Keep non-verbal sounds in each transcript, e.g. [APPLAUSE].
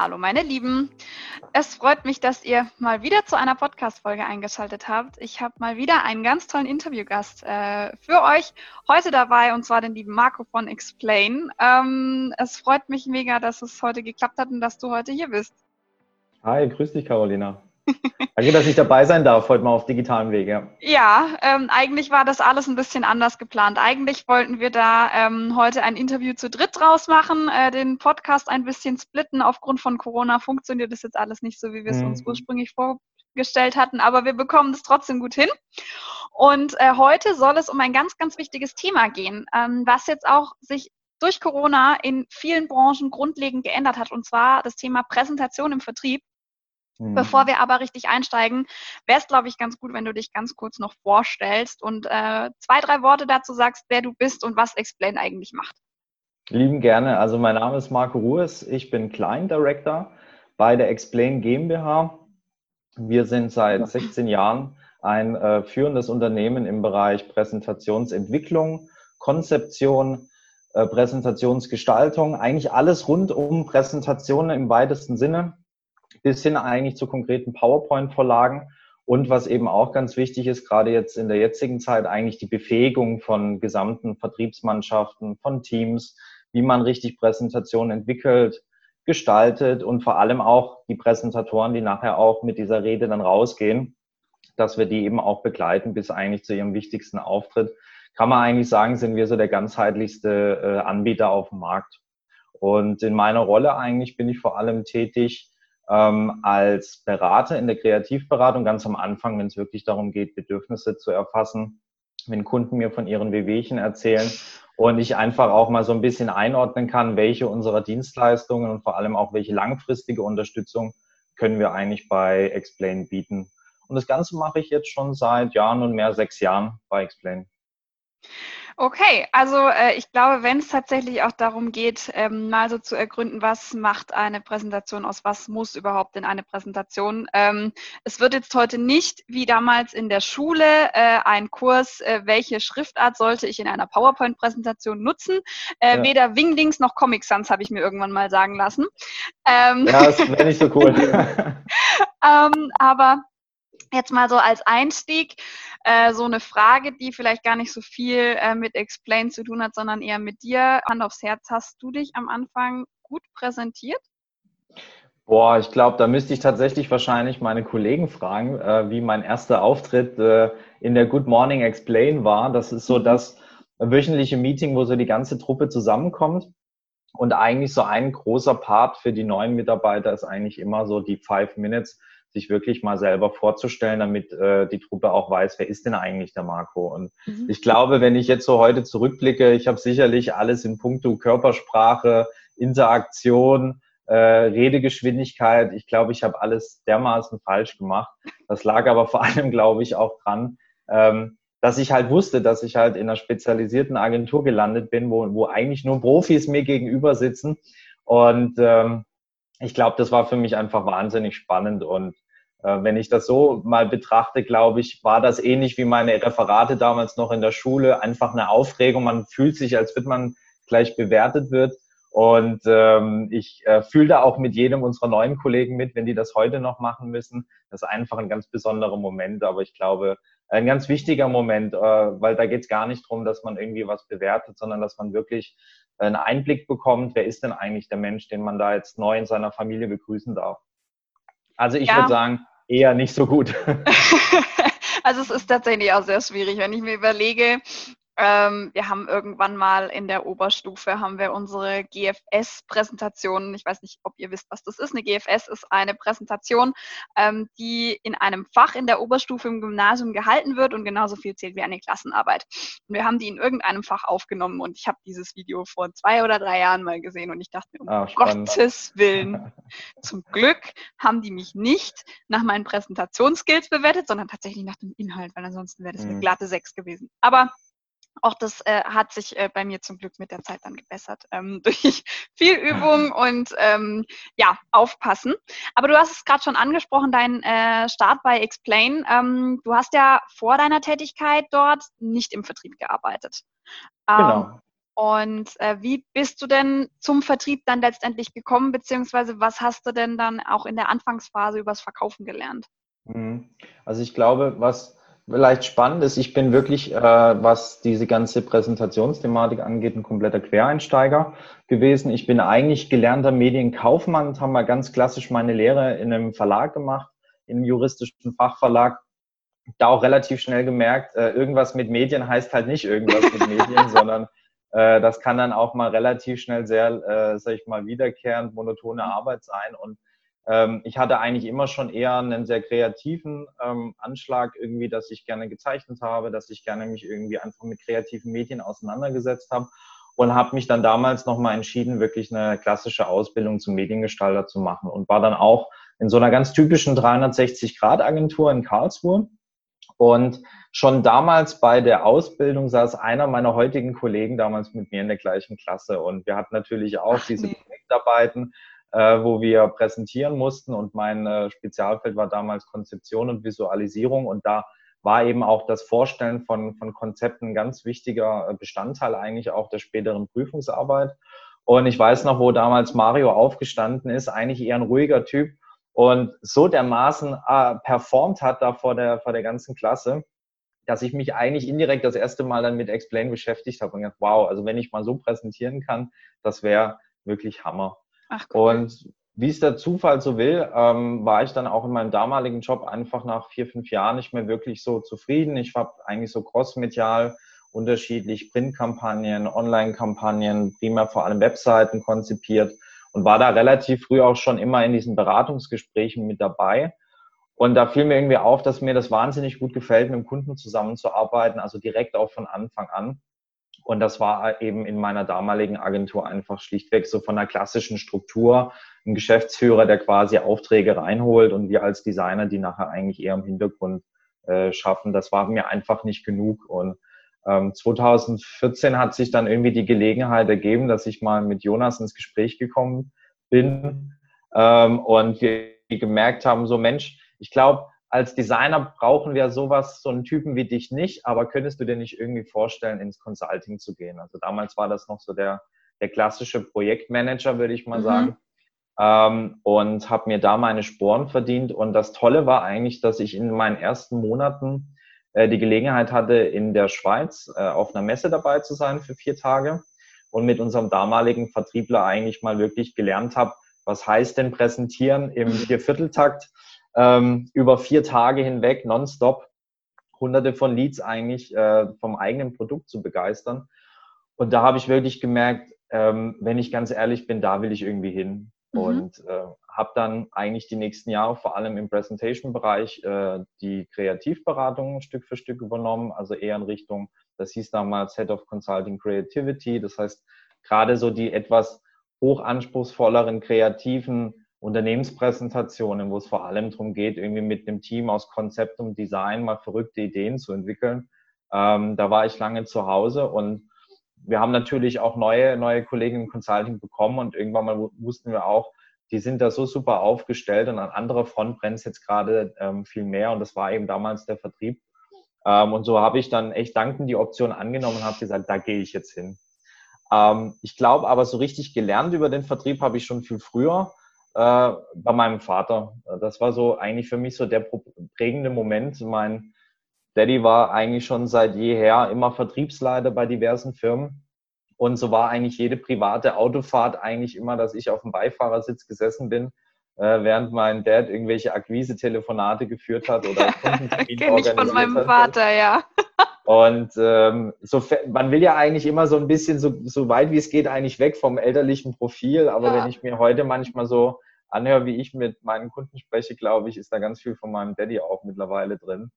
Hallo meine Lieben. Es freut mich, dass ihr mal wieder zu einer Podcast-Folge eingeschaltet habt. Ich habe mal wieder einen ganz tollen Interviewgast äh, für euch heute dabei und zwar den lieben Marco von Explain. Ähm, es freut mich mega, dass es heute geklappt hat und dass du heute hier bist. Hi, grüß dich Carolina. Danke, dass ich dabei sein darf, heute mal auf digitalem Wege. Ja, ähm, eigentlich war das alles ein bisschen anders geplant. Eigentlich wollten wir da ähm, heute ein Interview zu dritt draus machen, äh, den Podcast ein bisschen splitten. Aufgrund von Corona funktioniert das jetzt alles nicht so, wie wir es mhm. uns ursprünglich vorgestellt hatten, aber wir bekommen es trotzdem gut hin. Und äh, heute soll es um ein ganz, ganz wichtiges Thema gehen, ähm, was jetzt auch sich durch Corona in vielen Branchen grundlegend geändert hat, und zwar das Thema Präsentation im Vertrieb. Mhm. Bevor wir aber richtig einsteigen, wäre es, glaube ich, ganz gut, wenn du dich ganz kurz noch vorstellst und äh, zwei, drei Worte dazu sagst, wer du bist und was Explain eigentlich macht. Lieben gerne. Also mein Name ist Marco Ruhes. Ich bin Client Director bei der Explain GmbH. Wir sind seit 16 Jahren ein äh, führendes Unternehmen im Bereich Präsentationsentwicklung, Konzeption, äh, Präsentationsgestaltung, eigentlich alles rund um Präsentationen im weitesten Sinne bis hin eigentlich zu konkreten PowerPoint-Vorlagen. Und was eben auch ganz wichtig ist, gerade jetzt in der jetzigen Zeit, eigentlich die Befähigung von gesamten Vertriebsmannschaften, von Teams, wie man richtig Präsentationen entwickelt, gestaltet und vor allem auch die Präsentatoren, die nachher auch mit dieser Rede dann rausgehen, dass wir die eben auch begleiten bis eigentlich zu ihrem wichtigsten Auftritt. Kann man eigentlich sagen, sind wir so der ganzheitlichste äh, Anbieter auf dem Markt. Und in meiner Rolle eigentlich bin ich vor allem tätig, ähm, als Berater in der Kreativberatung ganz am Anfang, wenn es wirklich darum geht, Bedürfnisse zu erfassen, wenn Kunden mir von ihren Wehwehchen erzählen und ich einfach auch mal so ein bisschen einordnen kann, welche unserer Dienstleistungen und vor allem auch welche langfristige Unterstützung können wir eigentlich bei Explain bieten. Und das Ganze mache ich jetzt schon seit Jahren und mehr sechs Jahren bei Explain. Okay, also äh, ich glaube, wenn es tatsächlich auch darum geht, ähm, mal so zu ergründen, was macht eine Präsentation aus, was muss überhaupt in eine Präsentation. Ähm, es wird jetzt heute nicht wie damals in der Schule äh, ein Kurs, äh, welche Schriftart sollte ich in einer PowerPoint-Präsentation nutzen. Äh, ja. Weder Wingdings noch Comic Sans habe ich mir irgendwann mal sagen lassen. Ähm, ja, das wäre nicht so cool. [LAUGHS] ähm, aber Jetzt mal so als Einstieg äh, so eine Frage, die vielleicht gar nicht so viel äh, mit Explain zu tun hat, sondern eher mit dir. Hand aufs Herz, hast du dich am Anfang gut präsentiert? Boah, ich glaube, da müsste ich tatsächlich wahrscheinlich meine Kollegen fragen, äh, wie mein erster Auftritt äh, in der Good Morning Explain war. Das ist so mhm. das wöchentliche Meeting, wo so die ganze Truppe zusammenkommt. Und eigentlich so ein großer Part für die neuen Mitarbeiter ist eigentlich immer so die Five Minutes sich wirklich mal selber vorzustellen, damit äh, die Truppe auch weiß, wer ist denn eigentlich der Marco. Und mhm. ich glaube, wenn ich jetzt so heute zurückblicke, ich habe sicherlich alles in puncto Körpersprache, Interaktion, äh, Redegeschwindigkeit. Ich glaube, ich habe alles dermaßen falsch gemacht. Das lag aber vor allem, glaube ich, auch dran, ähm, dass ich halt wusste, dass ich halt in einer spezialisierten Agentur gelandet bin, wo, wo eigentlich nur Profis mir gegenüber sitzen. Und ähm, ich glaube, das war für mich einfach wahnsinnig spannend und äh, wenn ich das so mal betrachte, glaube ich, war das ähnlich wie meine Referate damals noch in der Schule, einfach eine Aufregung. Man fühlt sich, als wird man gleich bewertet wird. Und ähm, ich äh, fühle da auch mit jedem unserer neuen Kollegen mit, wenn die das heute noch machen müssen. Das ist einfach ein ganz besonderer Moment, aber ich glaube, ein ganz wichtiger Moment, äh, weil da geht es gar nicht drum, dass man irgendwie was bewertet, sondern dass man wirklich einen Einblick bekommt, wer ist denn eigentlich der Mensch, den man da jetzt neu in seiner Familie begrüßen darf. Also ich ja. würde sagen, eher nicht so gut. [LAUGHS] also es ist tatsächlich auch sehr schwierig, wenn ich mir überlege, ähm, wir haben irgendwann mal in der Oberstufe haben wir unsere GFS-Präsentation. Ich weiß nicht, ob ihr wisst, was das ist. Eine GFS ist eine Präsentation, ähm, die in einem Fach in der Oberstufe im Gymnasium gehalten wird und genauso viel zählt wie eine Klassenarbeit. Und wir haben die in irgendeinem Fach aufgenommen und ich habe dieses Video vor zwei oder drei Jahren mal gesehen und ich dachte mir, um ah, Gottes Willen, zum Glück haben die mich nicht nach meinen Präsentationsskills bewertet, sondern tatsächlich nach dem Inhalt, weil ansonsten wäre das eine mhm. glatte Sechs gewesen. Aber auch das äh, hat sich äh, bei mir zum Glück mit der Zeit dann gebessert ähm, [LAUGHS] durch viel Übung [LAUGHS] und ähm, ja, aufpassen. Aber du hast es gerade schon angesprochen, dein äh, Start bei Explain. Ähm, du hast ja vor deiner Tätigkeit dort nicht im Vertrieb gearbeitet. Ähm, genau. Und äh, wie bist du denn zum Vertrieb dann letztendlich gekommen, beziehungsweise was hast du denn dann auch in der Anfangsphase übers Verkaufen gelernt? Mhm. Also ich glaube, was vielleicht spannend ist, ich bin wirklich, äh, was diese ganze Präsentationsthematik angeht, ein kompletter Quereinsteiger gewesen. Ich bin eigentlich gelernter Medienkaufmann und habe mal ganz klassisch meine Lehre in einem Verlag gemacht, in einem juristischen Fachverlag. Da auch relativ schnell gemerkt, äh, irgendwas mit Medien heißt halt nicht irgendwas mit Medien, [LAUGHS] sondern äh, das kann dann auch mal relativ schnell sehr, äh, sag ich mal, wiederkehrend monotone Arbeit sein. Und ähm, ich hatte eigentlich immer schon eher einen sehr kreativen ähm, Anschlag irgendwie, dass ich gerne gezeichnet habe, dass ich gerne mich irgendwie einfach mit kreativen Medien auseinandergesetzt habe und habe mich dann damals nochmal entschieden, wirklich eine klassische Ausbildung zum Mediengestalter zu machen und war dann auch in so einer ganz typischen 360-Grad-Agentur in Karlsruhe und schon damals bei der Ausbildung saß einer meiner heutigen Kollegen damals mit mir in der gleichen Klasse. Und wir hatten natürlich auch Ach, diese nee. Projektarbeiten, äh, wo wir präsentieren mussten. Und mein äh, Spezialfeld war damals Konzeption und Visualisierung. Und da war eben auch das Vorstellen von, von Konzepten ein ganz wichtiger Bestandteil eigentlich auch der späteren Prüfungsarbeit. Und ich weiß noch, wo damals Mario aufgestanden ist, eigentlich eher ein ruhiger Typ und so dermaßen äh, performt hat da vor der, vor der ganzen Klasse, dass ich mich eigentlich indirekt das erste Mal dann mit Explain beschäftigt habe und gedacht, wow, also wenn ich mal so präsentieren kann, das wäre wirklich Hammer. Ach, cool. Und wie es der Zufall so will, ähm, war ich dann auch in meinem damaligen Job einfach nach vier, fünf Jahren nicht mehr wirklich so zufrieden. Ich habe eigentlich so crossmedial unterschiedlich Printkampagnen, Online-Kampagnen, primär vor allem Webseiten konzipiert und war da relativ früh auch schon immer in diesen Beratungsgesprächen mit dabei. Und da fiel mir irgendwie auf, dass mir das wahnsinnig gut gefällt, mit dem Kunden zusammenzuarbeiten, also direkt auch von Anfang an. Und das war eben in meiner damaligen Agentur einfach schlichtweg so von der klassischen Struktur. Ein Geschäftsführer, der quasi Aufträge reinholt und wir als Designer, die nachher eigentlich eher im Hintergrund äh, schaffen. Das war mir einfach nicht genug. Und ähm, 2014 hat sich dann irgendwie die Gelegenheit ergeben, dass ich mal mit Jonas ins Gespräch gekommen bin ähm, und wir gemerkt haben, so Mensch, ich glaube, als Designer brauchen wir sowas, so einen Typen wie dich nicht, aber könntest du dir nicht irgendwie vorstellen, ins Consulting zu gehen? Also damals war das noch so der, der klassische Projektmanager, würde ich mal mhm. sagen. Ähm, und habe mir da meine Sporen verdient. Und das Tolle war eigentlich, dass ich in meinen ersten Monaten äh, die Gelegenheit hatte, in der Schweiz äh, auf einer Messe dabei zu sein für vier Tage und mit unserem damaligen Vertriebler eigentlich mal wirklich gelernt habe, was heißt denn präsentieren im Viervierteltakt ähm, über vier Tage hinweg nonstop hunderte von Leads eigentlich äh, vom eigenen Produkt zu begeistern. Und da habe ich wirklich gemerkt, ähm, wenn ich ganz ehrlich bin, da will ich irgendwie hin. Mhm. Und äh, habe dann eigentlich die nächsten Jahre vor allem im Presentation-Bereich äh, die Kreativberatung Stück für Stück übernommen, also eher in Richtung, das hieß damals Head of Consulting Creativity. Das heißt, gerade so die etwas hochanspruchsvolleren kreativen Unternehmenspräsentationen, wo es vor allem darum geht, irgendwie mit einem Team aus Konzept und Design mal verrückte Ideen zu entwickeln. Ähm, da war ich lange zu Hause und wir haben natürlich auch neue, neue Kollegen im Consulting bekommen und irgendwann mal wussten wir auch, die sind da so super aufgestellt und an anderer Front brennt es jetzt gerade ähm, viel mehr und das war eben damals der Vertrieb. Ähm, und so habe ich dann echt dankend die Option angenommen und habe gesagt, da gehe ich jetzt hin. Ähm, ich glaube aber so richtig gelernt über den Vertrieb habe ich schon viel früher äh, bei meinem Vater. Das war so eigentlich für mich so der prägende Moment. Mein Daddy war eigentlich schon seit jeher immer Vertriebsleiter bei diversen Firmen. Und so war eigentlich jede private Autofahrt eigentlich immer, dass ich auf dem Beifahrersitz gesessen bin, äh, während mein Dad irgendwelche Akquise-Telefonate geführt hat oder Kundentermine [LAUGHS] Kenn ich von meinem Vater, ja. Und ähm, so, man will ja eigentlich immer so ein bisschen so, so weit wie es geht eigentlich weg vom elterlichen Profil. Aber ja. wenn ich mir heute manchmal so anhöre, wie ich mit meinen Kunden spreche, glaube ich, ist da ganz viel von meinem Daddy auch mittlerweile drin.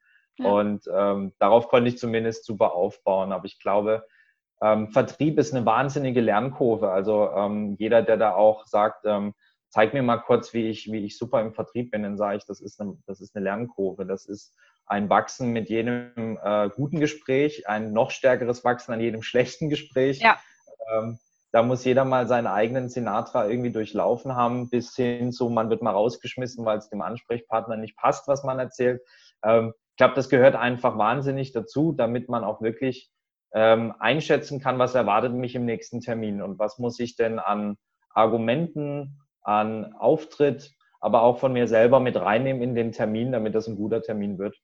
Und ähm, darauf konnte ich zumindest super aufbauen. Aber ich glaube, ähm, Vertrieb ist eine wahnsinnige Lernkurve. Also ähm, jeder, der da auch sagt, ähm, zeig mir mal kurz, wie ich, wie ich super im Vertrieb bin, dann sage ich, das ist eine, das ist eine Lernkurve. Das ist ein Wachsen mit jedem äh, guten Gespräch, ein noch stärkeres Wachsen an jedem [LAUGHS] schlechten Gespräch. Ja. Ähm, da muss jeder mal seinen eigenen Sinatra irgendwie durchlaufen haben, bis hin zu, man wird mal rausgeschmissen, weil es dem Ansprechpartner nicht passt, was man erzählt. Ähm, ich glaube, das gehört einfach wahnsinnig dazu, damit man auch wirklich ähm, einschätzen kann, was erwartet mich im nächsten Termin und was muss ich denn an Argumenten, an Auftritt, aber auch von mir selber mit reinnehmen in den Termin, damit das ein guter Termin wird.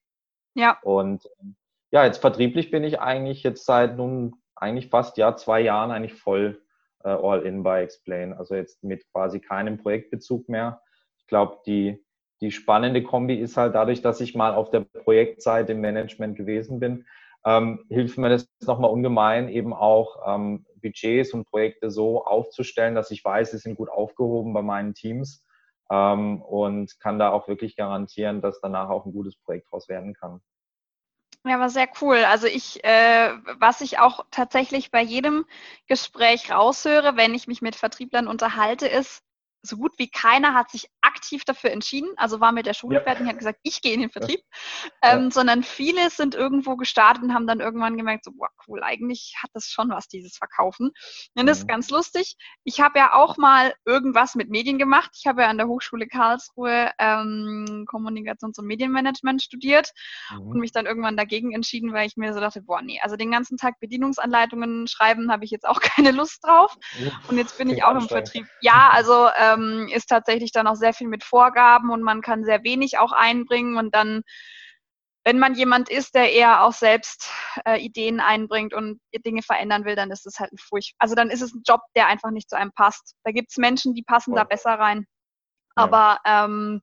Ja. Und ähm, ja, jetzt vertrieblich bin ich eigentlich jetzt seit nun eigentlich fast ja zwei Jahren eigentlich voll äh, all in bei Explain. Also jetzt mit quasi keinem Projektbezug mehr. Ich glaube, die die spannende Kombi ist halt dadurch, dass ich mal auf der Projektseite im Management gewesen bin, ähm, hilft mir das nochmal ungemein, eben auch ähm, Budgets und Projekte so aufzustellen, dass ich weiß, sie sind gut aufgehoben bei meinen Teams ähm, und kann da auch wirklich garantieren, dass danach auch ein gutes Projekt draus werden kann. Ja, war sehr cool. Also ich, äh, was ich auch tatsächlich bei jedem Gespräch raushöre, wenn ich mich mit Vertrieblern unterhalte, ist, so gut wie keiner hat sich aktiv dafür entschieden, also war mit der Schule ja. fertig und hat gesagt, ich gehe in den Vertrieb, ja. ähm, sondern viele sind irgendwo gestartet und haben dann irgendwann gemerkt, so, boah, cool, eigentlich hat das schon was, dieses Verkaufen. Und das ist mhm. ganz lustig. Ich habe ja auch mal irgendwas mit Medien gemacht. Ich habe ja an der Hochschule Karlsruhe ähm, Kommunikations- und Medienmanagement studiert mhm. und mich dann irgendwann dagegen entschieden, weil ich mir so dachte, boah, nee, also den ganzen Tag Bedienungsanleitungen schreiben habe ich jetzt auch [LAUGHS] keine Lust drauf. Und jetzt bin ich auch im Vertrieb. Ja, also ähm, ist tatsächlich dann auch sehr viel mit Vorgaben und man kann sehr wenig auch einbringen und dann wenn man jemand ist, der eher auch selbst äh, Ideen einbringt und Dinge verändern will, dann ist es halt ein Furcht. Also dann ist es ein Job, der einfach nicht zu einem passt. Da gibt es Menschen, die passen ja. da besser rein. Ja. Aber ähm,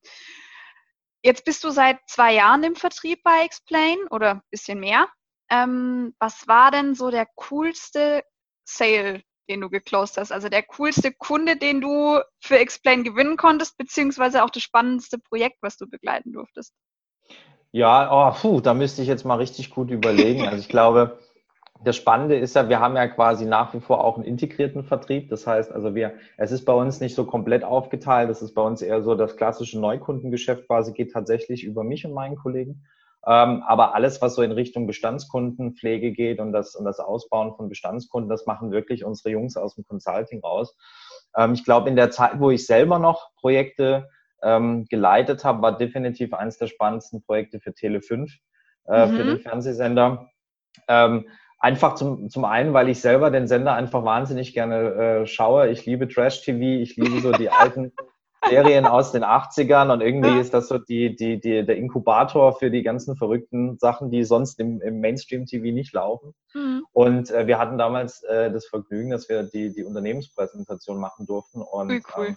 jetzt bist du seit zwei Jahren im Vertrieb bei Explain oder ein bisschen mehr. Ähm, was war denn so der coolste Sale, den du geclosed hast? Also der coolste Kunde, den du für Explain gewinnen konntest, beziehungsweise auch das spannendste Projekt, was du begleiten durftest? Ja, oh, puh, da müsste ich jetzt mal richtig gut überlegen. [LAUGHS] Also ich glaube, das Spannende ist ja, wir haben ja quasi nach wie vor auch einen integrierten Vertrieb. Das heißt, also wir, es ist bei uns nicht so komplett aufgeteilt. Das ist bei uns eher so, das klassische Neukundengeschäft quasi geht tatsächlich über mich und meinen Kollegen. Ähm, aber alles, was so in Richtung Bestandskundenpflege geht und das, und das Ausbauen von Bestandskunden, das machen wirklich unsere Jungs aus dem Consulting raus. Ähm, ich glaube, in der Zeit, wo ich selber noch Projekte ähm, geleitet habe, war definitiv eines der spannendsten Projekte für Tele5, äh, mhm. für den Fernsehsender. Ähm, einfach zum, zum einen, weil ich selber den Sender einfach wahnsinnig gerne äh, schaue. Ich liebe Trash-TV, ich liebe so die [LAUGHS] alten Serien aus den 80ern und irgendwie ist das so die, die, die, der Inkubator für die ganzen verrückten Sachen, die sonst im, im Mainstream-TV nicht laufen. Mhm. Und äh, wir hatten damals äh, das Vergnügen, dass wir die, die Unternehmenspräsentation machen durften. Und cool, cool. Ähm,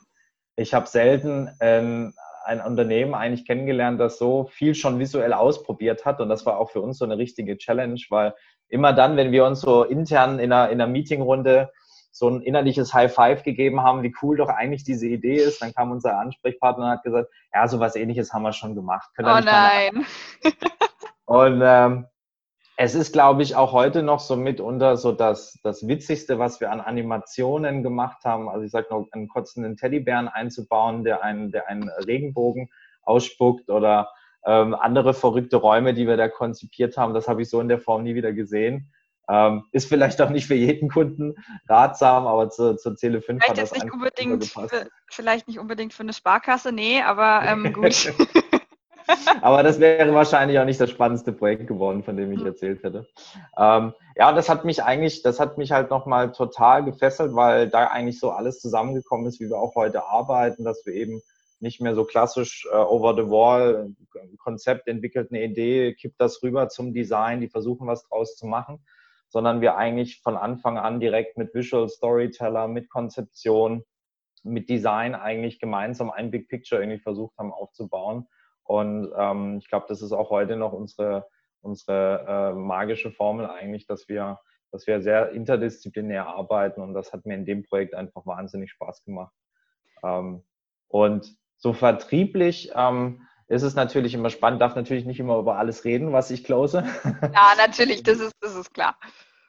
ich habe selten ähm, ein Unternehmen eigentlich kennengelernt, das so viel schon visuell ausprobiert hat. Und das war auch für uns so eine richtige Challenge, weil immer dann, wenn wir uns so intern in einer, in einer Meetingrunde so ein innerliches High Five gegeben haben, wie cool doch eigentlich diese Idee ist. Dann kam unser Ansprechpartner und hat gesagt, ja, so was ähnliches haben wir schon gemacht. Können oh nein. und ähm, es ist, glaube ich, auch heute noch so mitunter so das, das Witzigste, was wir an Animationen gemacht haben. Also ich sage noch, einen kotzenden Teddybären einzubauen, der einen, der einen Regenbogen ausspuckt oder ähm, andere verrückte Räume, die wir da konzipiert haben. Das habe ich so in der Form nie wieder gesehen. Ähm, ist vielleicht auch nicht für jeden Kunden ratsam, aber zu, zur Zähle 5 vielleicht hat das nicht unbedingt für, Vielleicht nicht unbedingt für eine Sparkasse, nee, aber ähm, [LAUGHS] gut. aber das wäre wahrscheinlich auch nicht das spannendste Projekt geworden, von dem ich hm. erzählt hätte. Ähm, ja, das hat mich eigentlich, das hat mich halt nochmal total gefesselt, weil da eigentlich so alles zusammengekommen ist, wie wir auch heute arbeiten, dass wir eben nicht mehr so klassisch äh, over the wall Konzept entwickelt, eine Idee, kippt das rüber zum Design, die versuchen was draus zu machen, sondern wir eigentlich von Anfang an direkt mit Visual Storyteller, mit Konzeption, mit Design eigentlich gemeinsam ein Big Picture irgendwie versucht haben aufzubauen. Und ähm, ich glaube, das ist auch heute noch unsere, unsere äh, magische Formel eigentlich, dass wir, dass wir sehr interdisziplinär arbeiten und das hat mir in dem Projekt einfach wahnsinnig Spaß gemacht. Ähm, und so vertrieblich ähm, ist es natürlich immer spannend, darf natürlich nicht immer über alles reden, was ich close. [LAUGHS] Ja, natürlich, das ist, das ist klar.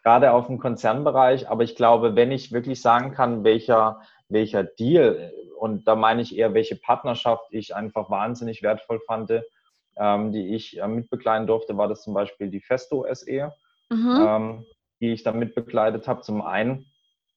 Gerade auf dem Konzernbereich, aber ich glaube, wenn ich wirklich sagen kann, welcher, welcher Deal, und da meine ich eher, welche Partnerschaft ich einfach wahnsinnig wertvoll fand, ähm, die ich äh, mitbegleiten durfte, war das zum Beispiel die Festo SE, mhm. ähm, die ich da mitbegleitet habe. Zum einen,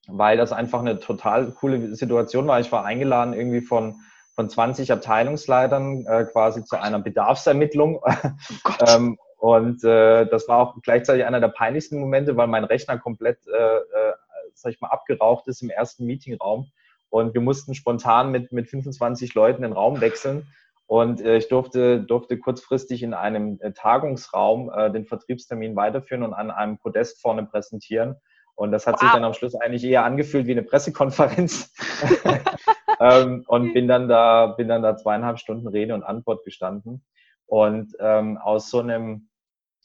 weil das einfach eine total coole Situation war. Ich war eingeladen irgendwie von von 20 Abteilungsleitern äh, quasi zu einer Bedarfsermittlung. Oh [LAUGHS] ähm, Und äh, das war auch gleichzeitig einer der peinlichsten Momente, weil mein Rechner komplett, äh, äh, sag ich mal, abgeraucht ist im ersten Meetingraum. Und wir mussten spontan mit, mit 25 Leuten den Raum wechseln. Und äh, ich durfte, durfte kurzfristig in einem äh, Tagungsraum äh, den Vertriebstermin weiterführen und an einem Podest vorne präsentieren. Und das hat wow. sich dann am Schluss eigentlich eher angefühlt wie eine Pressekonferenz. [LAUGHS] ähm, und bin dann da, bin dann da zweieinhalb Stunden Rede und Antwort gestanden. Und ähm, aus so einem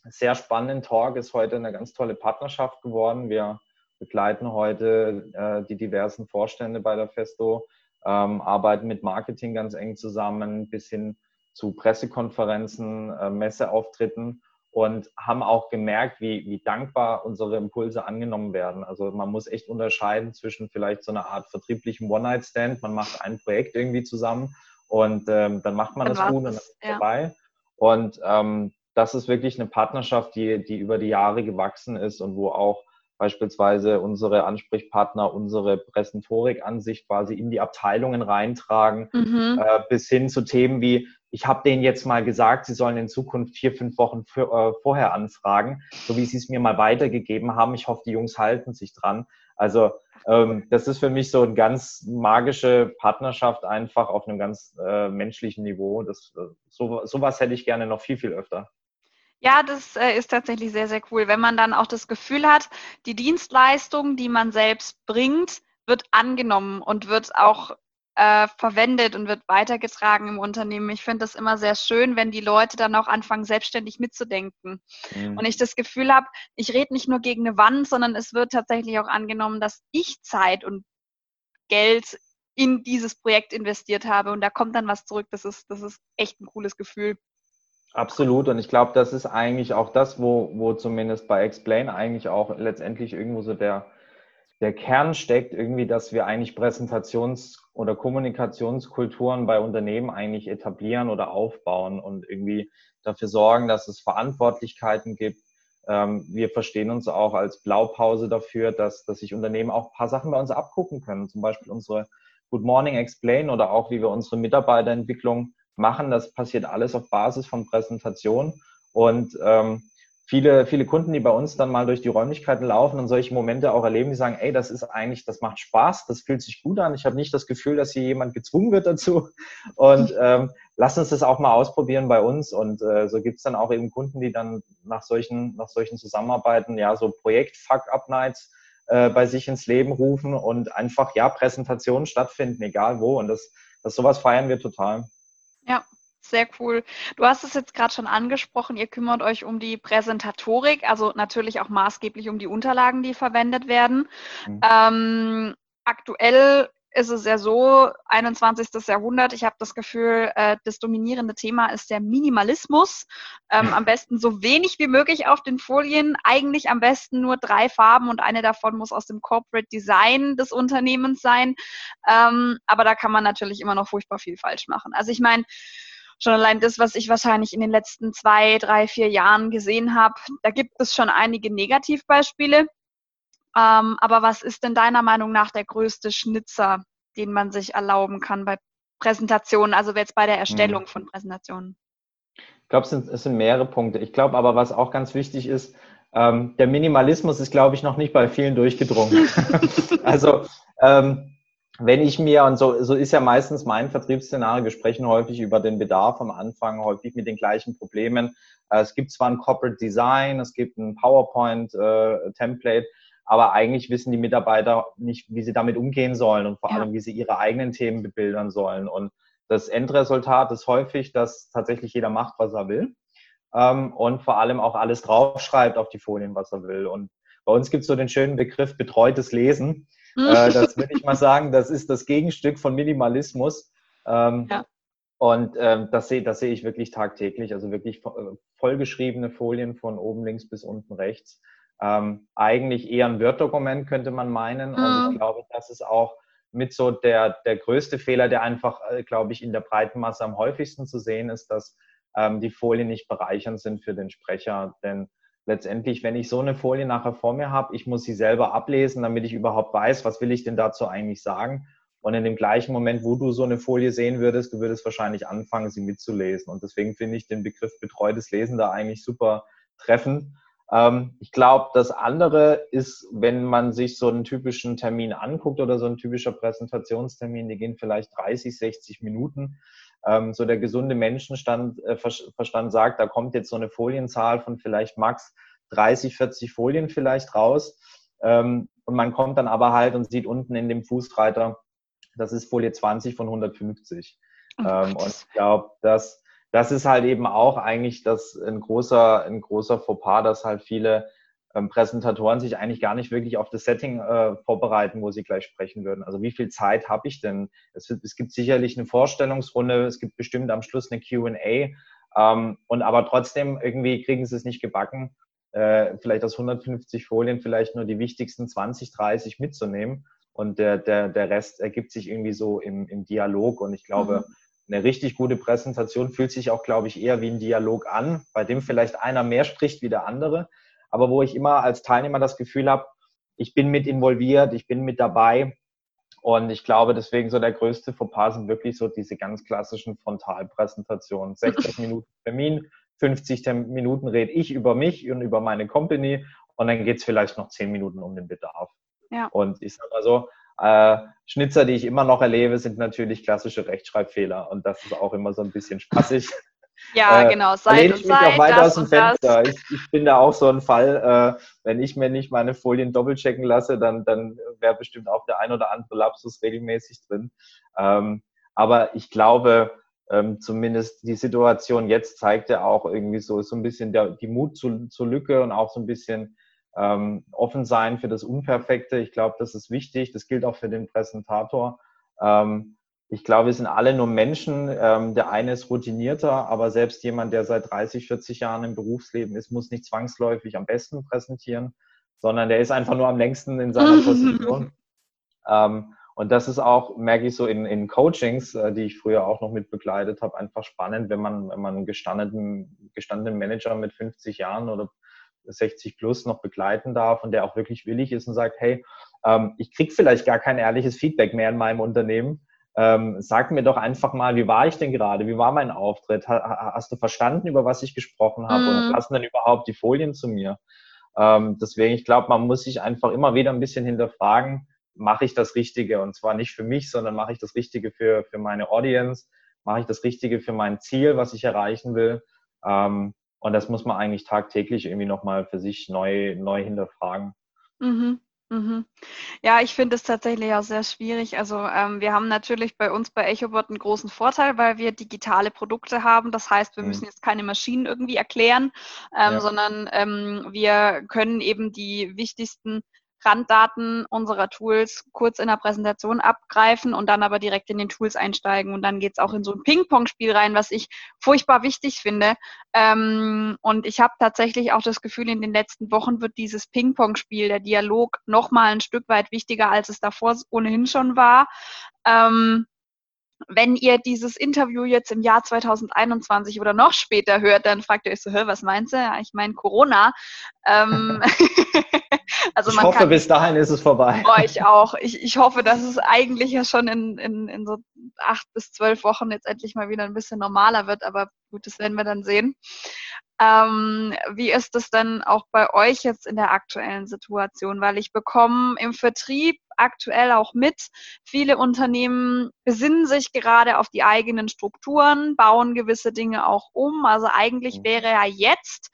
sehr spannenden Talk ist heute eine ganz tolle Partnerschaft geworden. Wir begleiten heute äh, die diversen Vorstände bei der Festo, ähm, arbeiten mit Marketing ganz eng zusammen bis hin zu Pressekonferenzen, äh, Messeauftritten und haben auch gemerkt, wie, wie dankbar unsere Impulse angenommen werden. Also man muss echt unterscheiden zwischen vielleicht so einer Art vertrieblichem One-Night-Stand. Man macht ein Projekt irgendwie zusammen und ähm, dann macht man dann das gut und dann ist ja. vorbei. Und ähm, das ist wirklich eine Partnerschaft, die, die über die Jahre gewachsen ist und wo auch beispielsweise unsere Ansprechpartner unsere Präsentorik-Ansicht quasi in die Abteilungen reintragen, mhm. äh, bis hin zu Themen wie, ich habe denen jetzt mal gesagt, sie sollen in Zukunft vier, fünf Wochen für, äh, vorher anfragen, so wie sie es mir mal weitergegeben haben. Ich hoffe, die Jungs halten sich dran. Also ähm, das ist für mich so eine ganz magische Partnerschaft einfach auf einem ganz äh, menschlichen Niveau. Das, äh, so, sowas hätte ich gerne noch viel, viel öfter. Ja, das äh, ist tatsächlich sehr, sehr cool, wenn man dann auch das Gefühl hat, die Dienstleistung, die man selbst bringt, wird angenommen und wird auch äh, verwendet und wird weitergetragen im Unternehmen. Ich finde das immer sehr schön, wenn die Leute dann auch anfangen, selbstständig mitzudenken. Mhm. Und ich das Gefühl habe, ich rede nicht nur gegen eine Wand, sondern es wird tatsächlich auch angenommen, dass ich Zeit und Geld in dieses Projekt investiert habe und da kommt dann was zurück. Das ist, das ist echt ein cooles Gefühl. Absolut. Und ich glaube, das ist eigentlich auch das, wo, wo zumindest bei Explain eigentlich auch letztendlich irgendwo so der, der Kern steckt, irgendwie, dass wir eigentlich Präsentations- oder Kommunikationskulturen bei Unternehmen eigentlich etablieren oder aufbauen und irgendwie dafür sorgen, dass es Verantwortlichkeiten gibt. Ähm, wir verstehen uns auch als Blaupause dafür, dass, dass sich Unternehmen auch ein paar Sachen bei uns abgucken können. Zum Beispiel unsere Good Morning Explain oder auch wie wir unsere Mitarbeiterentwicklung machen. Das passiert alles auf Basis von Präsentation. Und ähm, viele, viele Kunden, die bei uns dann mal durch die Räumlichkeiten laufen und solche Momente auch erleben, die sagen, ey, das ist eigentlich, das macht Spaß, das fühlt sich gut an. Ich habe nicht das Gefühl, dass hier jemand gezwungen wird dazu. Und ähm, lass uns das auch mal ausprobieren bei uns. Und äh, so gibt's dann auch eben Kunden, die dann nach solchen, nach solchen Zusammenarbeiten, ja, so Projekt-Fuck-Up-Nights äh, bei sich ins Leben rufen und einfach, ja, Präsentationen stattfinden, egal wo. Und das, das sowas feiern wir total. Ja, sehr cool. Du hast es jetzt gerade schon angesprochen, ihr kümmert euch um die Präsentatorik, also natürlich auch maßgeblich um die Unterlagen, die verwendet werden. Mhm. Ähm, aktuell ist es ja so, 21. Jahrhundert, ich habe das Gefühl, äh, das dominierende Thema ist der Minimalismus. Ähm, am besten so wenig wie möglich auf den Folien, eigentlich am besten nur drei Farben und eine davon muss aus dem Corporate Design des Unternehmens sein. Ähm, aber da kann man natürlich immer noch furchtbar viel falsch machen. Also ich meine, schon allein das, was ich wahrscheinlich in den letzten zwei, drei, vier Jahren gesehen habe, da gibt es schon einige Negativbeispiele. Ähm, aber was ist denn deiner Meinung nach der größte Schnitzer, den man sich erlauben kann bei Präsentationen, also jetzt bei der Erstellung mhm. von Präsentationen? Ich glaube, es sind, es sind mehrere Punkte. Ich glaube aber, was auch ganz wichtig ist, ähm, der Minimalismus ist, glaube ich, noch nicht bei vielen durchgedrungen. [LAUGHS] also ähm, wenn ich mir, und so, so ist ja meistens mein Vertriebsszenario, wir sprechen häufig über den Bedarf am Anfang, häufig mit den gleichen Problemen. Äh, es gibt zwar ein Corporate Design, es gibt ein PowerPoint-Template, äh, aber eigentlich wissen die Mitarbeiter nicht, wie sie damit umgehen sollen und vor ja. allem, wie sie ihre eigenen Themen bebildern sollen. Und das Endresultat ist häufig, dass tatsächlich jeder macht, was er will ähm, und vor allem auch alles draufschreibt auf die Folien, was er will. Und bei uns gibt es so den schönen Begriff betreutes Lesen. äh, das würde ich mal sagen, das ist das Gegenstück von Minimalismus. Ähm, ja. Und ähm, das sehe das sehe ich wirklich tagtäglich, also wirklich äh, vollgeschriebene Folien von oben links bis unten rechts ähm, eigentlich eher ein Word-Dokument, könnte man meinen. Mhm. Und ich glaube, das ist auch mit so der, der größte Fehler, der einfach, äh, glaube ich, in der breiten Masse am häufigsten zu sehen ist, dass ähm, die Folien nicht bereichernd sind für den Sprecher. Denn letztendlich, wenn ich so eine Folie nachher vor mir habe, ich muss sie selber ablesen, damit ich überhaupt weiß, was will ich denn dazu eigentlich sagen. Und in dem gleichen Moment, wo du so eine Folie sehen würdest, du würdest wahrscheinlich anfangen, sie mitzulesen. Und deswegen finde ich den Begriff betreutes Lesen da eigentlich super treffend. Ähm, ich glaube, das andere ist, wenn man sich so einen typischen Termin anguckt oder so ein typischer Präsentationstermin, die gehen vielleicht 30, 60 Minuten. Ähm, so der gesunde Menschenstand äh, sagt, da kommt jetzt so eine Folienzahl von vielleicht max 30, 40 Folien vielleicht raus. Ähm, und man kommt dann aber halt und sieht unten in dem Fußreiter, das ist Folie 20 von 150. Oh und ich glaube, dass das ist halt eben auch eigentlich das ein großer, ein großer Fauxpas, dass halt viele ähm, Präsentatoren sich eigentlich gar nicht wirklich auf das Setting äh, vorbereiten, wo sie gleich sprechen würden. Also wie viel Zeit habe ich denn? Es, es, gibt sicherlich eine Vorstellungsrunde, es gibt bestimmt am Schluss eine QA. Ähm, und aber trotzdem irgendwie kriegen sie es nicht gebacken, äh, vielleicht aus 150 Folien vielleicht nur die wichtigsten 20, 30 mitzunehmen. Und der, der, der Rest ergibt sich irgendwie so im, im Dialog. Und ich glaube, mhm eine richtig gute Präsentation fühlt sich auch, glaube ich, eher wie ein Dialog an, bei dem vielleicht einer mehr spricht wie der andere, aber wo ich immer als Teilnehmer das Gefühl habe, ich bin mit involviert, ich bin mit dabei. Und ich glaube, deswegen so der größte Fauxpas sind wirklich so diese ganz klassischen Frontalpräsentationen. [LAUGHS] 60 Minuten Termin, 50 Minuten rede ich über mich und über meine Company und dann geht's vielleicht noch 10 Minuten um den Bedarf. Ja. Und ich sage mal so, äh, Schnitzer, die ich immer noch erlebe, sind natürlich klassische Rechtschreibfehler und das ist auch immer so ein bisschen spaßig. Ja, äh, genau. Seit lehne ich mich auch weiter aus dem Fenster. Ich, ich, bin da auch so ein Fall, äh, wenn ich mir nicht meine Folien doppelchecken lasse, dann, dann wäre bestimmt auch der ein oder andere Lapsus regelmäßig drin. Ähm, aber ich glaube, ähm, zumindest die Situation jetzt zeigt ja auch irgendwie so, so ein bisschen der, die Mut zu, zur Lücke und auch so ein bisschen ähm, offen sein für das Unperfekte. Ich glaube, das ist wichtig. Das gilt auch für den Präsentator. Ähm, ich glaube, wir sind alle nur Menschen. Ähm, der eine ist routinierter, aber selbst jemand, der seit 30, 40 Jahren im Berufsleben ist, muss nicht zwangsläufig am besten präsentieren, sondern der ist einfach nur am längsten in seiner [LAUGHS] Position. ähm, und das ist auch, merke ich so in, in Coachings, äh, die ich früher auch noch mit begleitet habe, einfach spannend, wenn man, wenn man einen gestandenen, gestandenen Manager mit 50 Jahren oder 60 plus noch begleiten darf und der auch wirklich willig ist und sagt, hey, ähm, ich krieg vielleicht gar kein ehrliches Feedback mehr in meinem Unternehmen. Ähm, sag mir doch einfach mal, wie war ich denn gerade? Wie war mein Auftritt? Ha, hast du verstanden, über was ich gesprochen habe? Mhm. Und passen denn überhaupt die Folien zu mir? Ähm, deswegen, ich glaube, man muss sich einfach immer wieder ein bisschen hinterfragen, mache ich das Richtige? Und zwar nicht für mich, sondern mache ich das Richtige für, für meine Audience? Mache ich das Richtige für mein Ziel, was ich erreichen will? Ähm, und das muss man eigentlich tagtäglich irgendwie nochmal für sich neu, neu hinterfragen. Mhm. Mhm. Ja, ich finde es tatsächlich auch sehr schwierig. Also ähm, wir haben natürlich bei uns bei EchoBot einen großen Vorteil, weil wir digitale Produkte haben. Das heißt, wir mhm. müssen jetzt keine Maschinen irgendwie erklären, ähm, ja. sondern ähm, wir können eben die wichtigsten Randdaten unserer Tools kurz in der Präsentation abgreifen und dann aber direkt in den Tools einsteigen. Und dann geht's auch in so ein Ping-Pong-Spiel rein, was ich furchtbar wichtig finde. Ähm, und ich habe tatsächlich auch das Gefühl, in den letzten Wochen wird dieses Ping-Pong-Spiel, der Dialog, nochmal ein Stück weit wichtiger, als es davor ohnehin schon war. Ähm, wenn ihr dieses Interview jetzt im Jahr 2021 oder noch später hört, dann fragt ihr euch so, hör, was meinst du? Ja, ich meine Corona. Ähm, [LAUGHS] also ich hoffe, bis dahin ist es vorbei. [LAUGHS] Ich auch. Ich, ich hoffe, dass es eigentlich ja schon in, in, in so acht bis zwölf Wochen jetzt endlich mal wieder ein bisschen normaler wird, aber gut, das werden wir dann sehen. Ähm, wie ist es denn auch bei euch jetzt in der aktuellen Situation? Weil ich bekomme im Vertrieb aktuell auch mit, viele Unternehmen besinnen sich gerade auf die eigenen Strukturen, bauen gewisse Dinge auch um. Also eigentlich mhm. wäre ja jetzt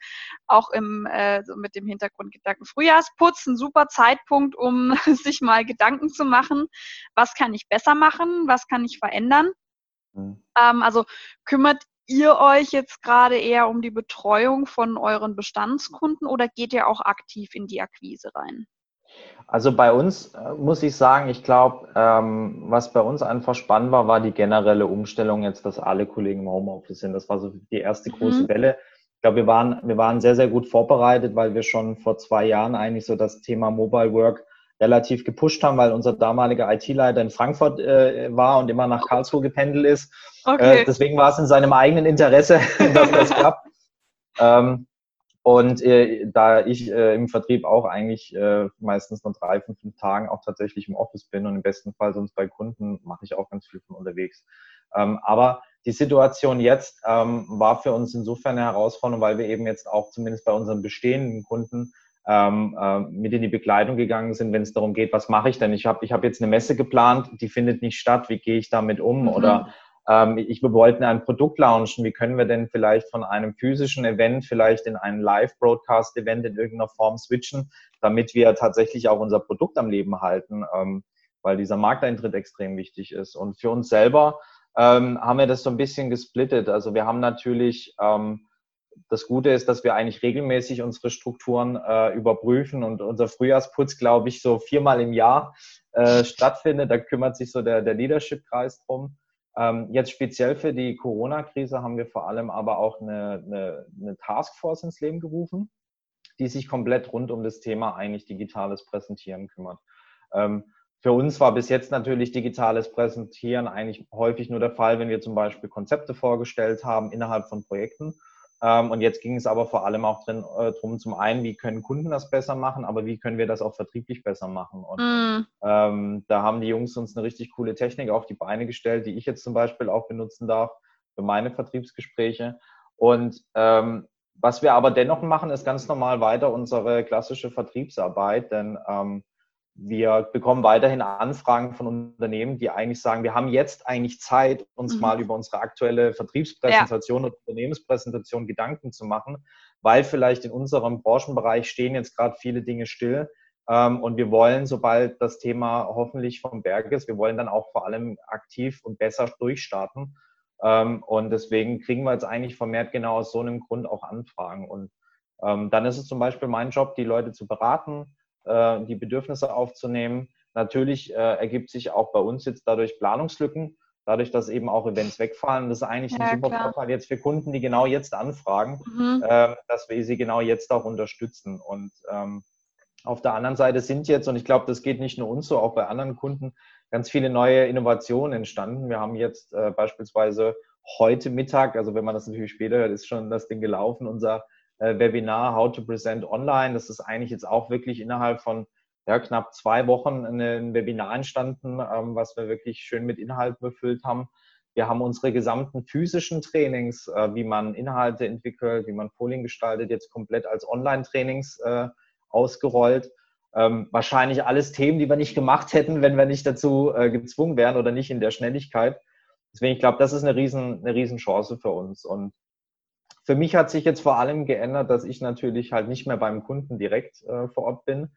auch im, äh, so mit dem Hintergrundgedanken Frühjahrsputz ein super Zeitpunkt, um [LAUGHS] sich mal Gedanken zu machen, was kann ich besser machen, was kann ich verändern. Mhm. Ähm, also kümmert ihr euch jetzt gerade eher um die Betreuung von euren Bestandskunden oder geht ihr auch aktiv in die Akquise rein? Also bei uns äh, muss ich sagen, ich glaube, ähm, was bei uns einfach spannend war, war die generelle Umstellung jetzt, dass alle Kollegen im Homeoffice sind. Das war so die erste große mhm. Welle. Ich glaube, wir waren, wir waren sehr, sehr gut vorbereitet, weil wir schon vor zwei Jahren eigentlich so das Thema Mobile Work relativ gepusht haben, weil unser damaliger IT-Leiter in Frankfurt äh, war und immer nach Karlsruhe gependelt ist. Okay. Äh, deswegen war es in seinem eigenen Interesse, [LAUGHS] dass das [LAUGHS] klappt. Ähm, Und äh, da ich äh, im Vertrieb auch eigentlich äh, meistens nur drei, fünf, fünf Tagen auch tatsächlich im Office bin und im besten Fall sonst bei Kunden, mache ich auch ganz viel von unterwegs. Ähm, aber die Situation jetzt ähm, war für uns insofern eine Herausforderung, weil wir eben jetzt auch zumindest bei unseren bestehenden Kunden ähm, äh, mit in die Begleitung gegangen sind, wenn es darum geht, was mache ich denn? Ich habe ich hab jetzt eine Messe geplant, die findet nicht statt, wie gehe ich damit um? Mhm. Oder ähm, ich, wir wollten ein Produkt launchen, wie können wir denn vielleicht von einem physischen Event vielleicht in ein Live-Broadcast-Event in irgendeiner Form switchen, damit wir tatsächlich auch unser Produkt am Leben halten, ähm, weil dieser Markteintritt extrem wichtig ist. Und für uns selber ähm, haben wir das so ein bisschen gesplittet. Also wir haben natürlich ähm, das Gute ist, dass wir eigentlich regelmäßig unsere Strukturen äh, überprüfen und unser Frühjahrsputz, glaube ich, so viermal im Jahr äh, [LAUGHS] stattfindet. Da kümmert sich so der, der Leadership-Kreis drum. Ähm, jetzt speziell für die Corona-Krise haben wir vor allem aber auch eine, eine, eine Taskforce ins Leben gerufen, die sich komplett rund um das Thema eigentlich digitales Präsentieren kümmert. Ähm, für uns war bis jetzt natürlich digitales Präsentieren eigentlich häufig nur der Fall, wenn wir zum Beispiel Konzepte vorgestellt haben innerhalb von Projekten. Ähm, und jetzt ging es aber vor allem auch drin, äh, drum, zum einen, wie können Kunden das besser machen, aber wie können wir das auch vertrieblich besser machen? Und mm. ähm, da haben die Jungs uns eine richtig coole Technik auf die Beine gestellt, die ich jetzt zum Beispiel auch benutzen darf für meine Vertriebsgespräche. Und ähm, was wir aber dennoch machen, ist ganz normal weiter unsere klassische Vertriebsarbeit, denn ähm, wir bekommen weiterhin Anfragen von Unternehmen, die eigentlich sagen, wir haben jetzt eigentlich Zeit, uns mhm. mal über unsere aktuelle Vertriebspräsentation ja. oder Unternehmenspräsentation Gedanken zu machen, weil vielleicht in unserem Branchenbereich stehen jetzt gerade viele Dinge still. Ähm, und wir wollen, sobald das Thema hoffentlich vom Berg ist, wir wollen dann auch vor allem aktiv und besser durchstarten. Ähm, und deswegen kriegen wir jetzt eigentlich vermehrt genau aus so einem Grund auch Anfragen. Und ähm, dann ist es zum Beispiel mein Job, die Leute zu beraten, äh, die Bedürfnisse aufzunehmen. Natürlich äh, ergibt sich auch bei uns jetzt dadurch Planungslücken, dadurch, dass eben auch Events wegfallen. Das ist eigentlich ja, ein super klar. Vorteil jetzt für Kunden, die genau jetzt anfragen, mhm. äh, dass wir sie genau jetzt auch unterstützen. Und ähm, auf der anderen Seite sind jetzt, und ich glaube, das geht nicht nur uns so, auch bei anderen Kunden, ganz viele neue Innovationen entstanden. Wir haben jetzt äh, beispielsweise heute Mittag, also wenn man das natürlich später hört, ist schon das Ding gelaufen, unser Webinar How to Present Online. Das ist eigentlich jetzt auch wirklich innerhalb von ja, knapp zwei Wochen ein Webinar entstanden, ähm, was wir wirklich schön mit Inhalten befüllt haben. Wir haben unsere gesamten physischen Trainings, äh, wie man Inhalte entwickelt, wie man Folien gestaltet, jetzt komplett als Online-Trainings äh, ausgerollt. Ähm, wahrscheinlich alles Themen, die wir nicht gemacht hätten, wenn wir nicht dazu äh, gezwungen wären oder nicht in der Schnelligkeit. Deswegen, ich glaube, das ist eine riesen, eine riesen Chance für uns. Und für mich hat sich jetzt vor allem geändert, dass ich natürlich halt nicht mehr beim Kunden direkt äh, vor Ort bin,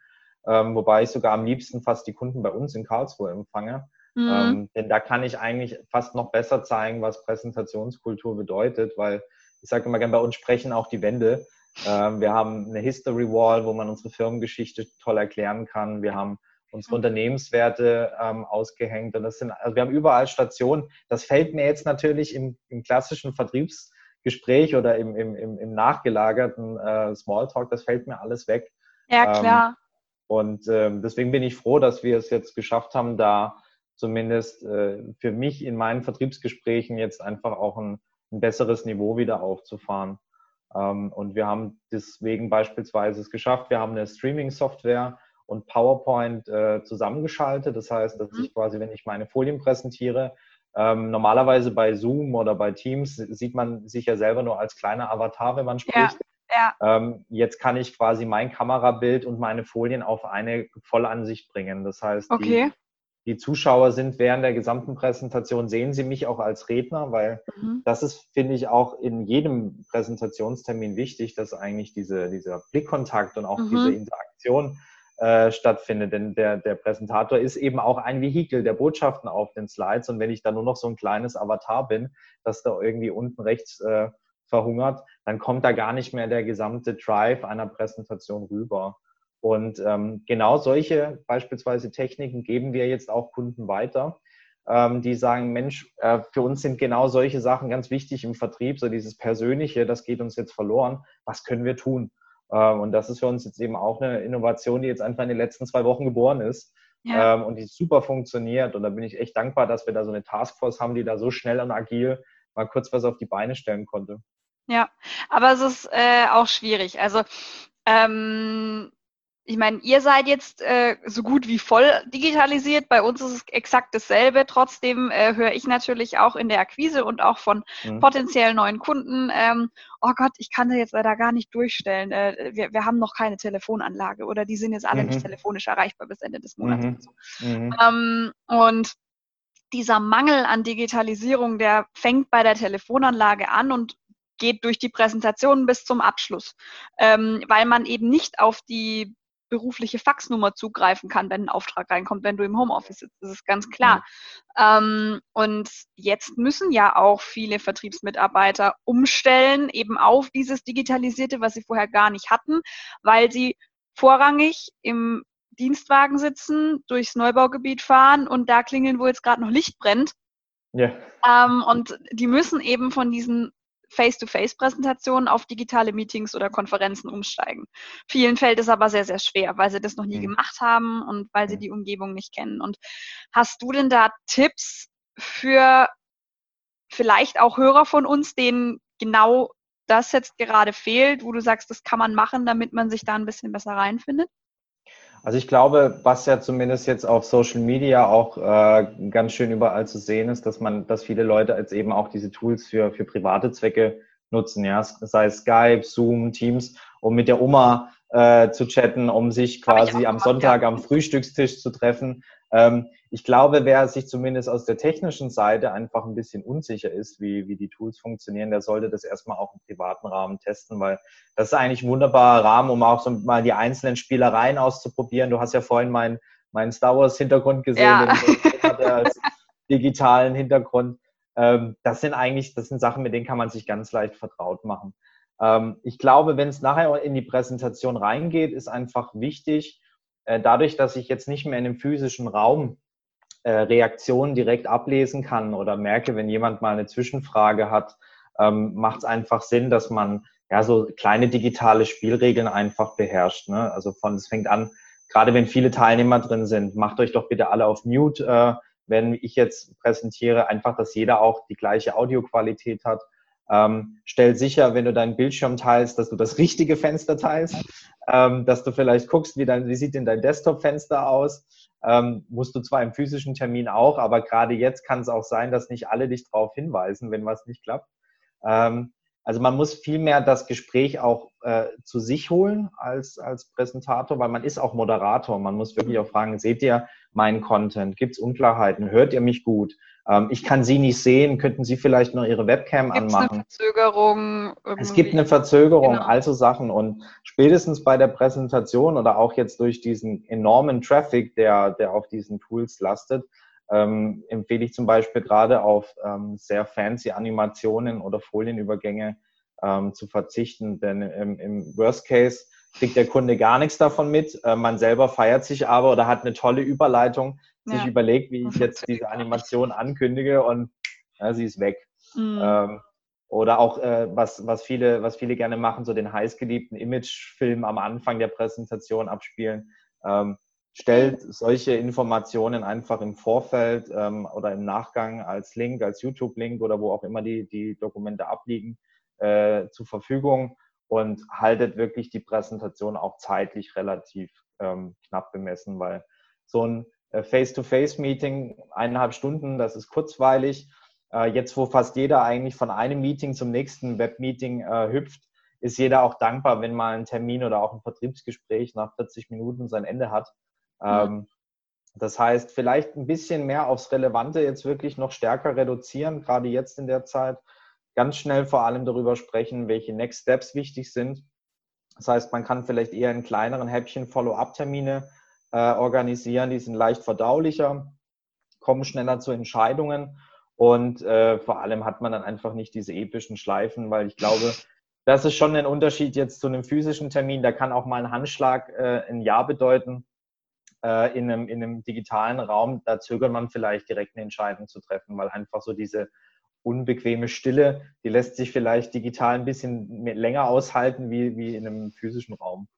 ähm, wobei ich sogar am liebsten fast die Kunden bei uns in Karlsruhe empfange. Mhm. Ähm, denn da kann ich eigentlich fast noch besser zeigen, was Präsentationskultur bedeutet, weil ich sage immer gerne, bei uns sprechen auch die Wände. Ähm, wir haben eine History Wall, wo man unsere Firmengeschichte toll erklären kann. Wir haben unsere mhm. Unternehmenswerte ähm, ausgehängt. Und das sind, also wir haben überall Stationen. Das fällt mir jetzt natürlich im, im klassischen Vertriebs Gespräch oder im, im, im, im nachgelagerten äh, Smalltalk, das fällt mir alles weg. Ja, ähm, klar. Ähm, und ähm, deswegen bin ich froh, dass wir es jetzt geschafft haben, da zumindest äh, für mich in meinen Vertriebsgesprächen jetzt einfach auch ein, ein besseres Niveau wieder aufzufahren. Ähm, und wir haben deswegen beispielsweise es geschafft, wir haben eine Streaming-Software und PowerPoint äh, zusammengeschaltet. Das heißt, dass mhm. ich quasi, wenn ich meine Folien präsentiere, ähm, normalerweise bei Zoom oder bei Teams sieht man sich ja selber nur als kleiner Avatar, wenn man spricht. Ja, ja. Ähm, jetzt kann ich quasi mein Kamerabild und meine Folien auf eine Vollansicht bringen. Das heißt, okay. die, die, Zuschauer sind während der gesamten Präsentation, sehen sie mich auch als Redner, weil mhm. das ist, finde ich, auch in jedem Präsentationstermin wichtig, dass eigentlich diese, dieser Blickkontakt und auch mhm. diese Interaktion äh, stattfindet. Denn der, der Präsentator ist eben auch ein Vehikel der Botschaften auf den Slides. Und wenn ich da nur noch so ein kleines Avatar bin, das da irgendwie unten rechts äh, verhungert, dann kommt da gar nicht mehr der gesamte Drive einer Präsentation rüber. Und ähm, genau solche beispielsweise Techniken geben wir jetzt auch Kunden weiter, ähm, die sagen, Mensch, äh, für uns sind genau solche Sachen ganz wichtig im Vertrieb, so dieses Persönliche, das geht uns jetzt verloren. Was können wir tun? Ähm, und das ist für uns jetzt eben auch eine Innovation, die jetzt einfach in den letzten zwei Wochen geboren ist. Ja. Ähm, und die super funktioniert. Und da bin ich echt dankbar, dass wir da so eine Taskforce haben, die da so schnell und agil mal kurz was auf die Beine stellen konnte. Ja, aber es ist äh, auch schwierig. Also ähm, ich meine, ihr seid jetzt äh, so gut wie voll digitalisiert. Bei uns ist es exakt dasselbe. Trotzdem äh, höre ich natürlich auch in der Akquise und auch von mhm. potenziellen neuen Kunden, ähm, oh Gott, ich kann da jetzt leider gar nicht durchstellen. Äh, wir, wir haben noch keine Telefonanlage oder die sind jetzt alle mhm. nicht telefonisch erreichbar bis Ende des Monats. Mhm. Und, so. Mhm. ähm, und dieser Mangel an Digitalisierung, der fängt bei der Telefonanlage an und geht durch die Präsentation bis zum Abschluss, ähm, weil man eben nicht auf die berufliche Faxnummer zugreifen kann, wenn ein Auftrag reinkommt, wenn du im Homeoffice sitzt. Das ist ganz klar. Mhm. Ähm, und jetzt müssen ja auch viele Vertriebsmitarbeiter umstellen, eben auf dieses Digitalisierte, was sie vorher gar nicht hatten, weil sie vorrangig im Dienstwagen sitzen, durchs Neubaugebiet fahren und da klingeln, wo jetzt gerade noch Licht brennt. Ja. Ähm, und die müssen eben von diesen Face-to-Face-Präsentationen auf digitale Meetings oder Konferenzen umsteigen. Vielen fällt es aber sehr, sehr schwer, weil sie das noch nie mhm. gemacht haben und weil sie die Umgebung nicht kennen. Und hast du denn da Tipps für vielleicht auch Hörer von uns, denen genau das jetzt gerade fehlt, wo du sagst, das kann man machen, damit man sich da ein bisschen besser reinfindet? Also ich glaube, was ja zumindest jetzt auf Social Media auch äh, ganz schön überall zu sehen ist, dass man, dass viele Leute jetzt eben auch diese Tools für, für private Zwecke nutzen, ja, sei es Skype, Zoom, Teams, um mit der Oma äh, zu chatten, um sich quasi am Sonntag am Frühstückstisch zu treffen. Ähm, ich glaube, wer sich zumindest aus der technischen Seite einfach ein bisschen unsicher ist, wie, wie die Tools funktionieren, der sollte das erstmal auch im privaten Rahmen testen, weil das ist eigentlich ein wunderbarer Rahmen, um auch so mal die einzelnen Spielereien auszuprobieren. Du hast ja vorhin meinen mein Star Wars Hintergrund gesehen, ja. den [LAUGHS] digitalen Hintergrund. Ähm, das sind eigentlich, das sind Sachen, mit denen kann man sich ganz leicht vertraut machen. Ähm, ich glaube, wenn es nachher in die Präsentation reingeht, ist einfach wichtig, äh, dadurch, dass ich jetzt nicht mehr in dem physischen Raum äh, Reaktionen direkt ablesen kann oder merke, wenn jemand mal eine Zwischenfrage hat, ähm, macht es einfach Sinn, dass man ja so kleine digitale Spielregeln einfach beherrscht. Ne? Also von es fängt an, gerade wenn viele Teilnehmer drin sind, macht euch doch bitte alle auf Mute, äh, wenn ich jetzt präsentiere, einfach, dass jeder auch die gleiche Audioqualität hat. Ähm, stell sicher, wenn du deinen Bildschirm teilst, dass du das richtige Fenster teilst, ähm, dass du vielleicht guckst, wie, dein, wie sieht denn dein Desktop-Fenster aus. Ähm, musst du zwar im physischen Termin auch, aber gerade jetzt kann es auch sein, dass nicht alle dich darauf hinweisen, wenn was nicht klappt. Ähm, also man muss vielmehr das Gespräch auch äh, zu sich holen als, als Präsentator, weil man ist auch Moderator. Man muss wirklich auch fragen, seht ihr meinen Content? Gibt es Unklarheiten? Hört ihr mich gut? Ähm, ich kann Sie nicht sehen. Könnten Sie vielleicht noch Ihre Webcam Gibt's anmachen? Eine Verzögerung. Irgendwie? Es gibt eine Verzögerung, genau. also Sachen. Und spätestens bei der Präsentation oder auch jetzt durch diesen enormen Traffic, der, der auf diesen Tools lastet, ähm, empfehle ich zum Beispiel gerade auf ähm, sehr fancy Animationen oder Folienübergänge ähm, zu verzichten. Denn im, im Worst Case kriegt der Kunde gar nichts davon mit. Äh, man selber feiert sich aber oder hat eine tolle Überleitung, sich ja. überlegt, wie ich [LAUGHS] jetzt diese Animation ankündige und ja, sie ist weg. Mhm. Ähm, oder auch, äh, was, was, viele, was viele gerne machen, so den heißgeliebten Imagefilm am Anfang der Präsentation abspielen. Ähm, stellt solche Informationen einfach im Vorfeld ähm, oder im Nachgang als Link, als YouTube-Link oder wo auch immer die, die Dokumente abliegen, äh, zur Verfügung und haltet wirklich die Präsentation auch zeitlich relativ ähm, knapp bemessen, weil so ein äh, Face-to-Face-Meeting, eineinhalb Stunden, das ist kurzweilig. Äh, jetzt, wo fast jeder eigentlich von einem Meeting zum nächsten Webmeeting äh, hüpft, ist jeder auch dankbar, wenn mal ein Termin oder auch ein Vertriebsgespräch nach 40 Minuten sein Ende hat. Mhm. Das heißt, vielleicht ein bisschen mehr aufs Relevante jetzt wirklich noch stärker reduzieren, gerade jetzt in der Zeit. Ganz schnell vor allem darüber sprechen, welche Next Steps wichtig sind. Das heißt, man kann vielleicht eher in kleineren Häppchen Follow-up-Termine äh, organisieren, die sind leicht verdaulicher, kommen schneller zu Entscheidungen und äh, vor allem hat man dann einfach nicht diese epischen Schleifen, weil ich glaube, das ist schon ein Unterschied jetzt zu einem physischen Termin. Da kann auch mal ein Handschlag äh, ein Ja bedeuten. Äh, in, einem, in einem digitalen Raum, da zögert man vielleicht direkt eine Entscheidung zu treffen, weil einfach so diese unbequeme Stille, die lässt sich vielleicht digital ein bisschen länger aushalten wie, wie in einem physischen Raum.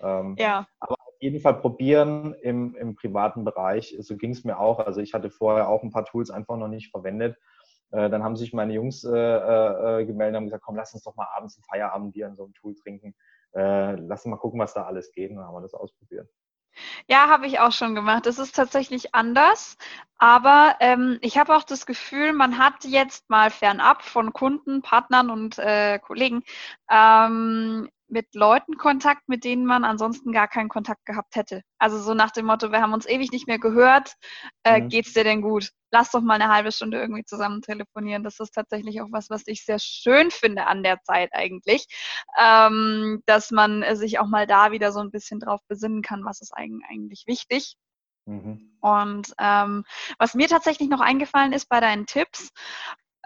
Ähm, ja. Aber jeden Fall probieren im, im privaten Bereich. So ging es mir auch. Also ich hatte vorher auch ein paar Tools einfach noch nicht verwendet. Äh, dann haben sich meine Jungs äh, äh, gemeldet und haben gesagt, komm, lass uns doch mal abends ein Feierabendbier in so einem Tool trinken. Äh, lass uns mal gucken, was da alles geht. Und dann haben wir das ausprobiert. Ja, habe ich auch schon gemacht. Es ist tatsächlich anders, aber ähm, ich habe auch das Gefühl, man hat jetzt mal fernab von Kunden, Partnern und äh, Kollegen ähm, mit Leuten Kontakt, mit denen man ansonsten gar keinen Kontakt gehabt hätte. Also so nach dem Motto, wir haben uns ewig nicht mehr gehört, äh, mhm. geht's dir denn gut? Lass doch mal eine halbe Stunde irgendwie zusammen telefonieren. Das ist tatsächlich auch was, was ich sehr schön finde an der Zeit eigentlich, ähm, dass man sich auch mal da wieder so ein bisschen drauf besinnen kann, was ist eigentlich wichtig. Mhm. Und ähm, was mir tatsächlich noch eingefallen ist bei deinen Tipps,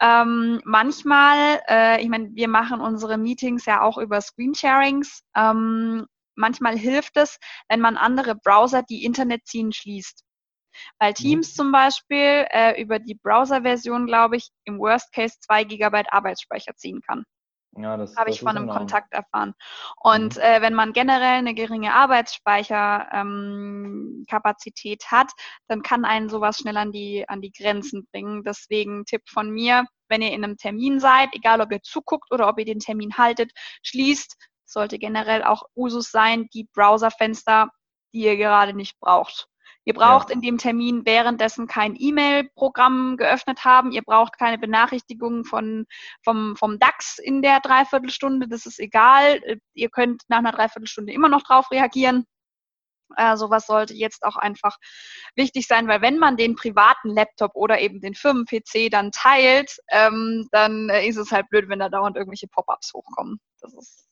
ähm, manchmal, äh, ich meine, wir machen unsere Meetings ja auch über Screensharings. Ähm, manchmal hilft es, wenn man andere Browser, die Internet ziehen, schließt. Weil mhm. Teams zum Beispiel äh, über die Browser-Version, glaube ich, im Worst Case zwei Gigabyte Arbeitsspeicher ziehen kann. Ja, das habe ich von einem Kontakt erfahren. Und mhm. äh, wenn man generell eine geringe Arbeitsspeicherkapazität ähm, hat, dann kann einen sowas schnell an die, an die Grenzen bringen. Deswegen Tipp von mir, wenn ihr in einem Termin seid, egal ob ihr zuguckt oder ob ihr den Termin haltet, schließt, sollte generell auch Usus sein, die Browserfenster, die ihr gerade nicht braucht. Ihr braucht ja. in dem Termin währenddessen kein E-Mail-Programm geöffnet haben. Ihr braucht keine Benachrichtigungen von, vom, vom DAX in der Dreiviertelstunde. Das ist egal. Ihr könnt nach einer Dreiviertelstunde immer noch drauf reagieren. Äh, sowas sollte jetzt auch einfach wichtig sein, weil wenn man den privaten Laptop oder eben den Firmen-PC dann teilt, ähm, dann ist es halt blöd, wenn da dauernd irgendwelche Pop-ups hochkommen.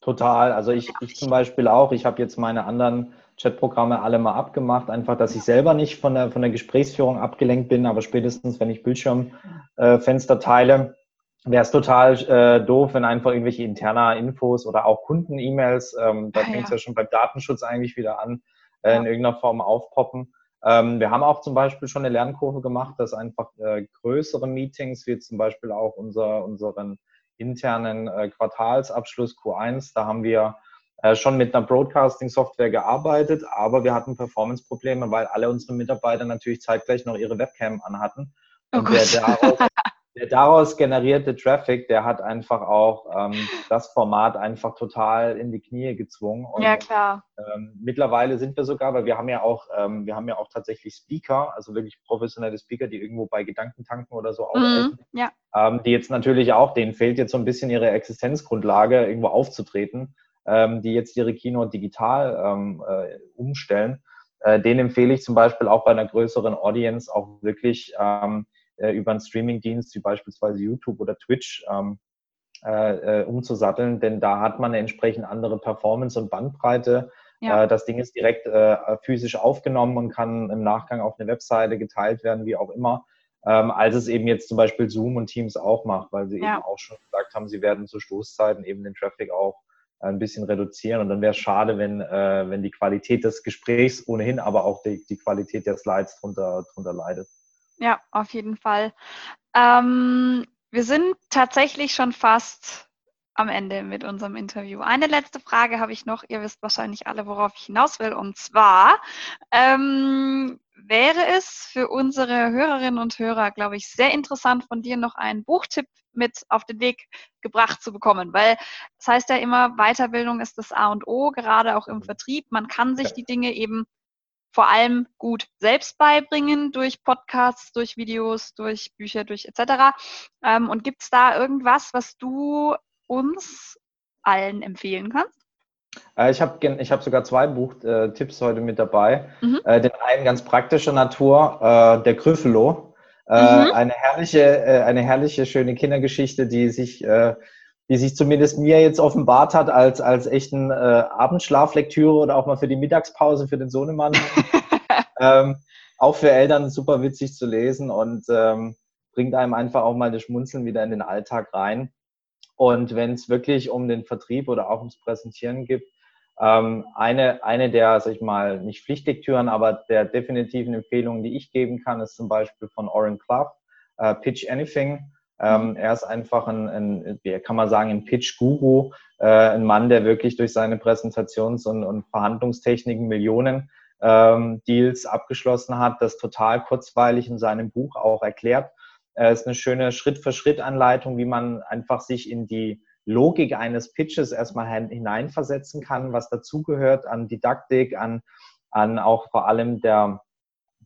Total. Also ich, ich zum Beispiel auch. Ich habe jetzt meine anderen Chatprogramme alle mal abgemacht, einfach, dass ich selber nicht von der, von der Gesprächsführung abgelenkt bin, aber spätestens, wenn ich Bildschirmfenster äh, teile, wäre es total äh, doof, wenn einfach irgendwelche interner Infos oder auch Kunden-E-Mails, ähm, da ah, fängt es ja. ja schon beim Datenschutz eigentlich wieder an, äh, ja. in irgendeiner Form aufpoppen. Ähm, wir haben auch zum Beispiel schon eine Lernkurve gemacht, dass einfach äh, größere Meetings, wie zum Beispiel auch unser, unseren internen äh, Quartalsabschluss Q1, da haben wir schon mit einer Broadcasting-Software gearbeitet, aber wir hatten Performance-Probleme, weil alle unsere Mitarbeiter natürlich zeitgleich noch ihre Webcam anhatten. Oh und der daraus, [LAUGHS] der daraus, generierte Traffic, der hat einfach auch ähm, das Format einfach total in die Knie gezwungen. Und, ja, klar. Ähm, mittlerweile sind wir sogar, weil wir haben ja auch, ähm, wir haben ja auch tatsächlich Speaker, also wirklich professionelle Speaker, die irgendwo bei Gedankentanken oder so mhm, ja. ähm, die jetzt natürlich auch, denen fehlt jetzt so ein bisschen ihre Existenzgrundlage, irgendwo aufzutreten ähm, die jetzt ihre Keynote digital ähm, äh, umstellen, äh, den empfehle ich zum Beispiel auch bei einer größeren Audience auch wirklich ähm, äh, über einen Streamingdienst wie beispielsweise YouTube oder Twitch ähm, äh, äh, umzusatteln, denn da hat man eine entsprechend andere Performance und Bandbreite. Ja. Äh, das Ding ist direkt äh, physisch aufgenommen und kann im Nachgang auf eine Webseite geteilt werden, wie auch immer, ähm, als es eben jetzt zum Beispiel Zoom und Teams auch macht, weil sie ja. eben auch schon gesagt haben, sie werden zu Stoßzeiten eben den Traffic auch ein bisschen reduzieren. Und dann wäre es schade, wenn, äh, wenn die Qualität des Gesprächs ohnehin, aber auch die, die Qualität der Slides drunter, drunter leidet. Ja, auf jeden Fall. Ähm, wir sind tatsächlich schon fast am Ende mit unserem Interview. Eine letzte Frage habe ich noch. Ihr wisst wahrscheinlich alle, worauf ich hinaus will. Und zwar ähm, wäre es für unsere Hörerinnen und Hörer, glaube ich, sehr interessant, von dir noch einen Buchtipp mit auf den Weg gebracht zu bekommen. Weil das heißt ja immer, Weiterbildung ist das A und O, gerade auch im Vertrieb. Man kann sich die Dinge eben vor allem gut selbst beibringen durch Podcasts, durch Videos, durch Bücher, durch etc. Ähm, und gibt es da irgendwas, was du uns allen empfehlen kannst? Äh, ich habe ich hab sogar zwei Buchtipps heute mit dabei. Mhm. Äh, den einen ganz praktischer Natur, äh, der Gryffalo. Mhm. Eine herrliche, eine herrliche, schöne Kindergeschichte, die sich, die sich zumindest mir jetzt offenbart hat als, als echten Abendschlaflektüre oder auch mal für die Mittagspause für den Sohnemann. [LAUGHS] ähm, auch für Eltern super witzig zu lesen und ähm, bringt einem einfach auch mal das Schmunzeln wieder in den Alltag rein. Und wenn es wirklich um den Vertrieb oder auch ums Präsentieren geht, ähm, eine, eine der, sag ich mal, nicht Pflichtlektüren, aber der definitiven Empfehlungen, die ich geben kann, ist zum Beispiel von Oren Clough, äh, Pitch Anything. Ähm, mhm. er ist einfach ein, ein, wie kann man sagen, ein Pitch-Guru, äh, ein Mann, der wirklich durch seine Präsentations- und, und Verhandlungstechniken Millionen ähm, Deals abgeschlossen hat, das total kurzweilig in seinem Buch auch erklärt Es ist eine schöne Schritt-für-Schritt-Anleitung, wie man einfach sich in die Logik eines Pitches erstmal hineinversetzen kann, was dazugehört an Didaktik, an, an auch vor allem der,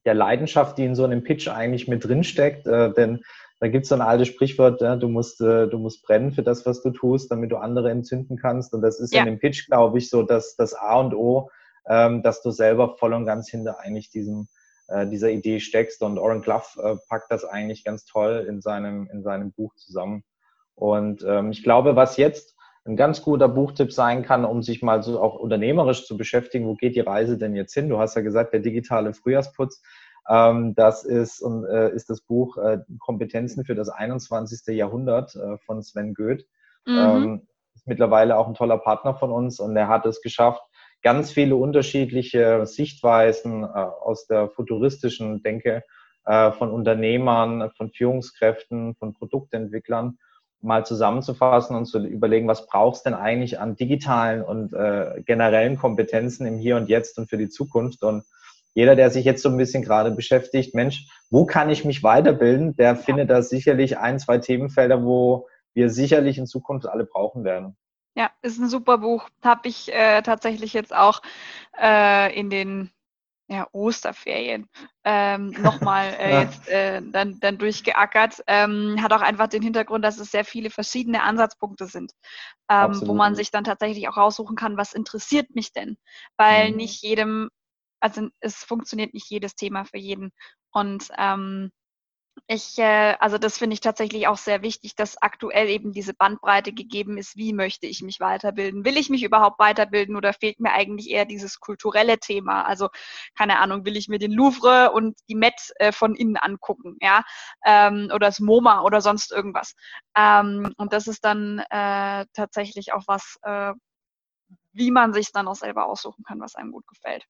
der Leidenschaft, die in so einem Pitch eigentlich mit drinsteckt. Äh, denn da gibt es so ein altes Sprichwort, ja, du musst, äh, du musst brennen für das, was du tust, damit du andere entzünden kannst. Und das ist ja. in dem Pitch, glaube ich, so dass das A und O, ähm, dass du selber voll und ganz hinter eigentlich diesem, äh, dieser Idee steckst. Und Oren Clough äh, packt das eigentlich ganz toll in seinem, in seinem Buch zusammen. Und ähm, ich glaube, was jetzt ein ganz guter Buchtipp sein kann, um sich mal so auch unternehmerisch zu beschäftigen, wo geht die Reise denn jetzt hin? Du hast ja gesagt, der digitale Frühjahrsputz. Ähm, das ist, äh, ist das Buch äh, Kompetenzen für das 21. Jahrhundert äh, von Sven Goeth. Mhm. Ähm, ist mittlerweile auch ein toller Partner von uns und er hat es geschafft, ganz viele unterschiedliche Sichtweisen äh, aus der futuristischen Denke äh, von Unternehmern, von Führungskräften, von Produktentwicklern mal zusammenzufassen und zu überlegen, was brauchst denn eigentlich an digitalen und äh, generellen Kompetenzen im Hier und Jetzt und für die Zukunft. Und jeder, der sich jetzt so ein bisschen gerade beschäftigt, Mensch, wo kann ich mich weiterbilden, der findet da sicherlich ein, zwei Themenfelder, wo wir sicherlich in Zukunft alle brauchen werden. Ja, ist ein super Buch. Habe ich äh, tatsächlich jetzt auch äh, in den ja, Osterferien ähm, [LAUGHS] nochmal äh, jetzt äh, dann, dann durchgeackert. Ähm, hat auch einfach den Hintergrund, dass es sehr viele verschiedene Ansatzpunkte sind, ähm, wo man sich dann tatsächlich auch raussuchen kann, was interessiert mich denn? Weil mhm. nicht jedem also es funktioniert nicht jedes Thema für jeden. Und ähm, ich, äh, also das finde ich tatsächlich auch sehr wichtig, dass aktuell eben diese Bandbreite gegeben ist, wie möchte ich mich weiterbilden? Will ich mich überhaupt weiterbilden oder fehlt mir eigentlich eher dieses kulturelle Thema? Also, keine Ahnung, will ich mir den Louvre und die Met äh, von innen angucken, ja? Ähm, oder das MoMA oder sonst irgendwas. Ähm, und das ist dann äh, tatsächlich auch was, äh, wie man sich dann auch selber aussuchen kann, was einem gut gefällt.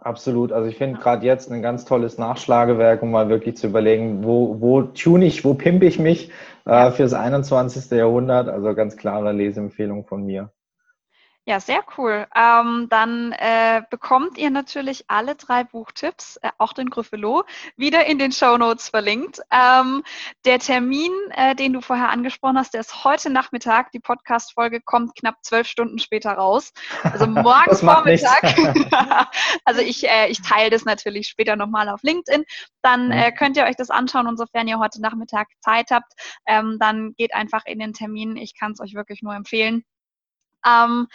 Absolut. Also ich finde gerade jetzt ein ganz tolles Nachschlagewerk, um mal wirklich zu überlegen, wo, wo tune ich, wo pimpe ich mich äh, fürs 21. Jahrhundert. Also ganz klare Leseempfehlung von mir. Ja, sehr cool. Ähm, dann äh, bekommt ihr natürlich alle drei Buchtipps, äh, auch den Gryffalo, wieder in den Show Notes verlinkt. Ähm, der Termin, äh, den du vorher angesprochen hast, der ist heute Nachmittag. Die Podcast-Folge kommt knapp zwölf Stunden später raus. Also [LAUGHS] morgen Vormittag. [LAUGHS] [LAUGHS] also ich, äh, ich teile das natürlich später nochmal auf LinkedIn. Dann mhm. äh, könnt ihr euch das anschauen und sofern ihr heute Nachmittag Zeit habt, ähm, dann geht einfach in den Termin. Ich kann es euch wirklich nur empfehlen. Ähm,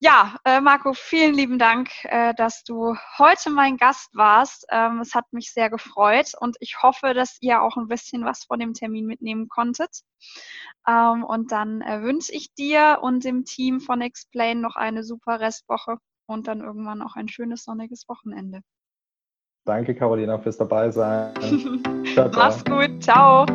ja, äh, Marco, vielen lieben Dank, äh, dass du heute mein Gast warst. Ähm, es hat mich sehr gefreut und ich hoffe, dass ihr auch ein bisschen was von dem Termin mitnehmen konntet. Ähm, und dann äh, wünsche ich dir und dem Team von Explain noch eine super Restwoche und dann irgendwann auch ein schönes sonniges Wochenende. Danke, Carolina, fürs Dabeisein. [LAUGHS] ciao, ciao. Mach's gut. Ciao.